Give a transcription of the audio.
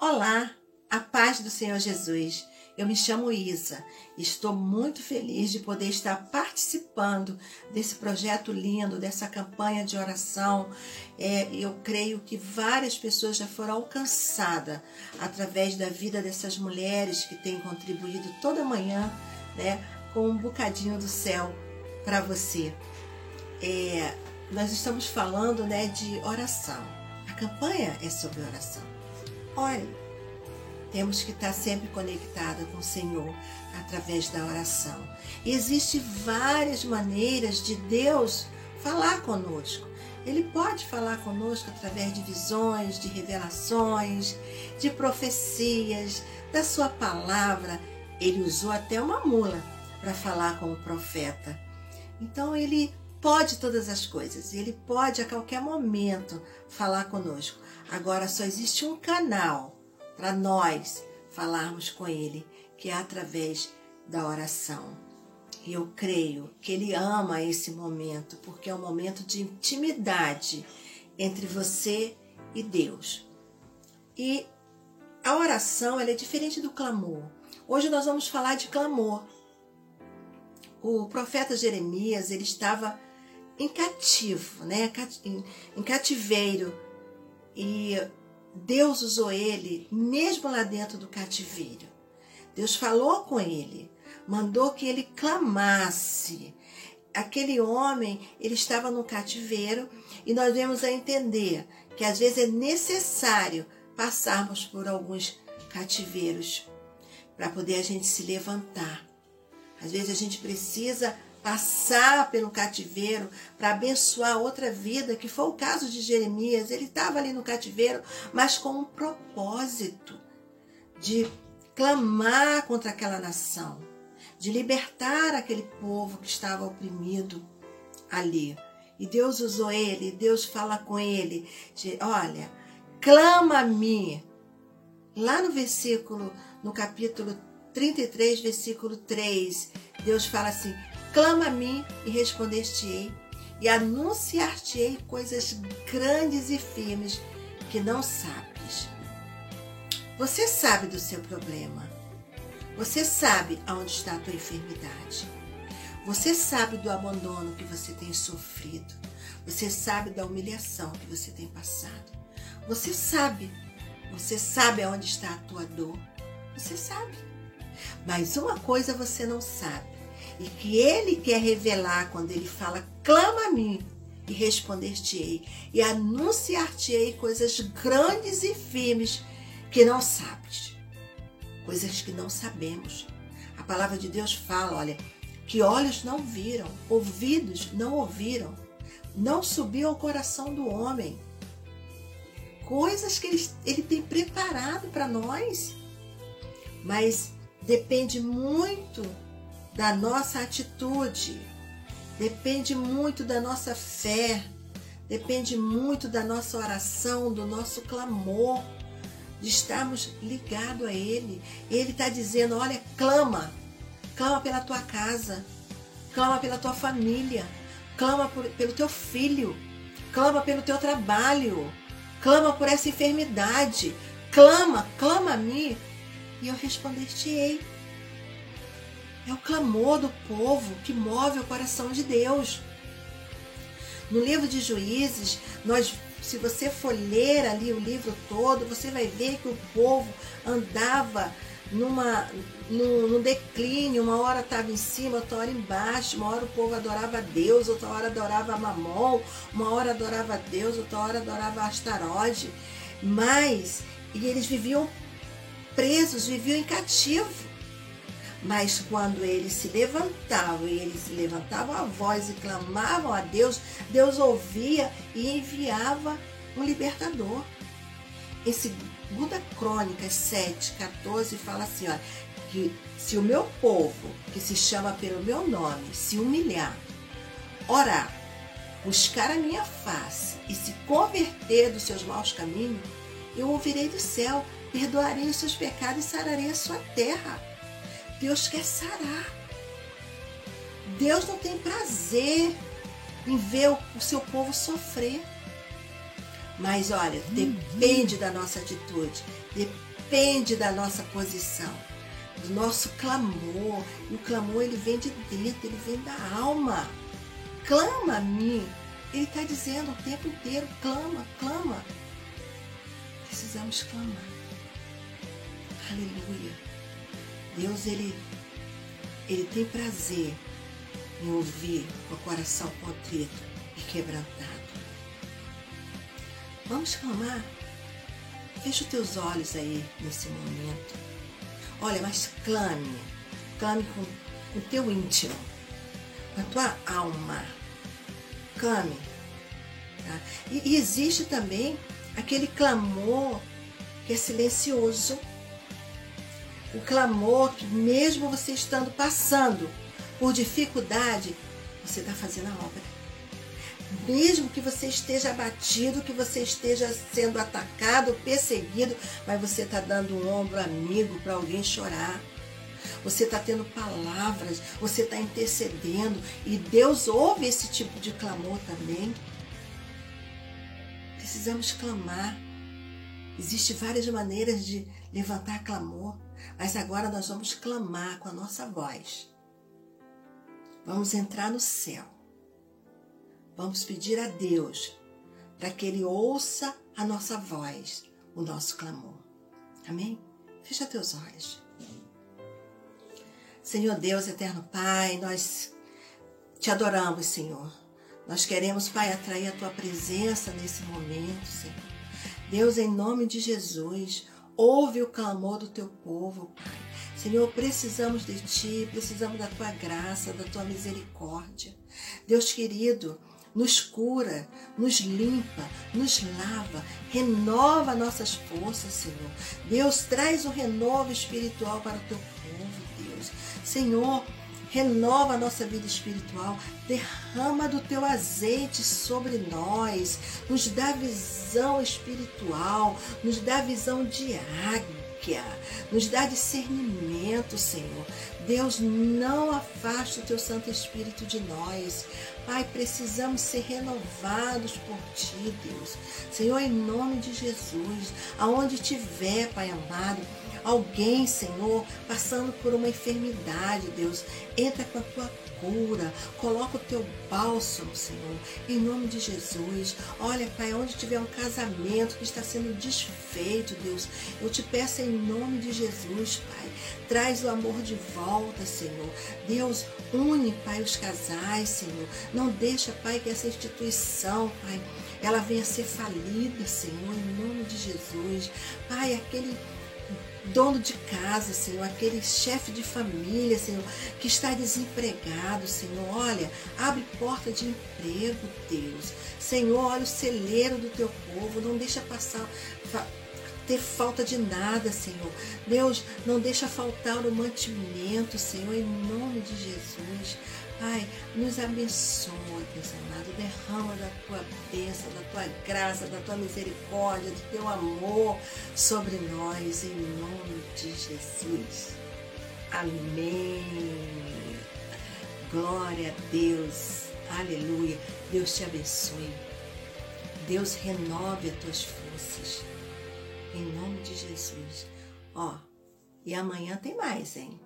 Olá, a paz do Senhor Jesus. Eu me chamo Isa e estou muito feliz de poder estar participando desse projeto lindo, dessa campanha de oração. É, eu creio que várias pessoas já foram alcançadas através da vida dessas mulheres que têm contribuído toda manhã né, com um bocadinho do céu para você. É, nós estamos falando né, de oração. A campanha é sobre oração. Ore. Temos que estar sempre conectada com o Senhor através da oração. Existem várias maneiras de Deus falar conosco. Ele pode falar conosco através de visões, de revelações, de profecias, da sua palavra. Ele usou até uma mula para falar com o profeta. Então ele pode todas as coisas, ele pode a qualquer momento falar conosco. Agora só existe um canal para nós falarmos com ele, que é através da oração. E eu creio que ele ama esse momento, porque é um momento de intimidade entre você e Deus. E a oração é diferente do clamor. Hoje nós vamos falar de clamor. O profeta Jeremias ele estava em cativo, né? em cativeiro. E Deus usou ele mesmo lá dentro do cativeiro. Deus falou com ele, mandou que ele clamasse. Aquele homem, ele estava no cativeiro e nós vemos a entender que às vezes é necessário passarmos por alguns cativeiros para poder a gente se levantar. Às vezes a gente precisa passar pelo cativeiro para abençoar outra vida, que foi o caso de Jeremias. Ele estava ali no cativeiro, mas com um propósito de clamar contra aquela nação, de libertar aquele povo que estava oprimido ali. E Deus usou ele, Deus fala com ele, de, olha, clama-me. Lá no versículo, no capítulo 33, versículo 3, Deus fala assim: Clama a mim e responder-te-ei, e anunciar-te-ei coisas grandes e firmes que não sabes. Você sabe do seu problema. Você sabe aonde está a tua enfermidade. Você sabe do abandono que você tem sofrido. Você sabe da humilhação que você tem passado. Você sabe. Você sabe aonde está a tua dor. Você sabe. Mas uma coisa você não sabe e que ele quer revelar quando ele fala: clama a mim e responder-te-ei, e anunciar-te-ei coisas grandes e firmes que não sabes, coisas que não sabemos. A palavra de Deus fala: olha, que olhos não viram, ouvidos não ouviram, não subiu ao coração do homem. Coisas que ele, ele tem preparado para nós, mas depende muito da nossa atitude, depende muito da nossa fé, depende muito da nossa oração, do nosso clamor, de estarmos ligados a Ele. Ele está dizendo: olha, clama, clama pela tua casa, clama pela tua família, clama por, pelo teu filho, clama pelo teu trabalho, clama por essa enfermidade, clama, clama a mim, e eu responder-te-ei. É o clamor do povo que move o coração de Deus. No livro de Juízes, nós, se você for ler ali o livro todo, você vai ver que o povo andava numa, num, num declínio, uma hora estava em cima, outra hora embaixo, uma hora o povo adorava Deus, outra hora adorava Mamon, uma hora adorava Deus, outra hora adorava Astarote. Mas, e eles viviam presos, viviam em cativo. Mas quando eles se levantavam eles levantavam a voz e clamavam a Deus, Deus ouvia e enviava um libertador. Em 2 Crônicas 7, 14 fala assim, olha, que se o meu povo, que se chama pelo meu nome, se humilhar, orar, buscar a minha face e se converter dos seus maus caminhos, eu ouvirei do céu, perdoarei os seus pecados e sararei a sua terra. Deus quer sarar. Deus não tem prazer em ver o seu povo sofrer. Mas olha, depende da nossa atitude, depende da nossa posição, do nosso clamor. E o clamor ele vem de dentro, ele vem da alma. Clama a mim. Ele está dizendo o tempo inteiro: clama, clama. Precisamos clamar. Aleluia. Deus, ele, ele tem prazer em ouvir o coração contrito e quebrantado. Vamos clamar? Feche os teus olhos aí nesse momento. Olha, mas clame. Clame com o teu íntimo, com a tua alma. Clame. Tá? E, e existe também aquele clamor que é silencioso. O clamor que, mesmo você estando passando por dificuldade, você está fazendo a obra mesmo que você esteja abatido, que você esteja sendo atacado, perseguido, mas você está dando um ombro amigo para alguém chorar. Você está tendo palavras, você está intercedendo e Deus ouve esse tipo de clamor também. Precisamos clamar. Existem várias maneiras de levantar clamor, mas agora nós vamos clamar com a nossa voz. Vamos entrar no céu Vamos pedir a Deus para que Ele ouça a nossa voz, o nosso clamor. Amém? Fecha teus olhos. Senhor Deus, eterno Pai, nós te adoramos, Senhor. Nós queremos, Pai, atrair a tua presença nesse momento, Senhor. Deus, em nome de Jesus, ouve o clamor do teu povo, Pai. Senhor, precisamos de ti, precisamos da tua graça, da tua misericórdia. Deus querido, nos cura, nos limpa, nos lava, renova nossas forças, Senhor. Deus, traz o renovo espiritual para o teu povo, Deus. Senhor, renova a nossa vida espiritual, derrama do teu azeite sobre nós, nos dá visão espiritual, nos dá visão de águia, nos dá discernimento, Senhor. Deus, não afaste o teu Santo Espírito de nós. Pai, precisamos ser renovados por Ti, Deus. Senhor, em nome de Jesus, aonde tiver, Pai amado, alguém, Senhor, passando por uma enfermidade, Deus, entra com a tua cura, coloca o teu bálsamo, Senhor, em nome de Jesus. Olha, Pai, onde tiver um casamento que está sendo desfeito, Deus, eu te peço em nome de Jesus, Pai, traz o amor de volta, Senhor. Deus, une, Pai, os casais, Senhor. Não deixa, Pai, que essa instituição, Pai, ela venha a ser falida, Senhor, em nome de Jesus. Pai, aquele dono de casa, Senhor, aquele chefe de família, Senhor, que está desempregado, Senhor. Olha, abre porta de emprego, Deus. Senhor, olha o celeiro do teu povo, não deixa passar ter falta de nada, Senhor. Deus, não deixa faltar o mantimento, Senhor, em nome de Jesus. Pai, nos abençoa, Deus amado. Derrama da tua bênção, da tua graça, da tua misericórdia, do teu amor sobre nós, em nome de Jesus. Amém. Glória a Deus. Aleluia. Deus te abençoe. Deus renove as tuas forças. Em nome de Jesus. Ó, e amanhã tem mais, hein?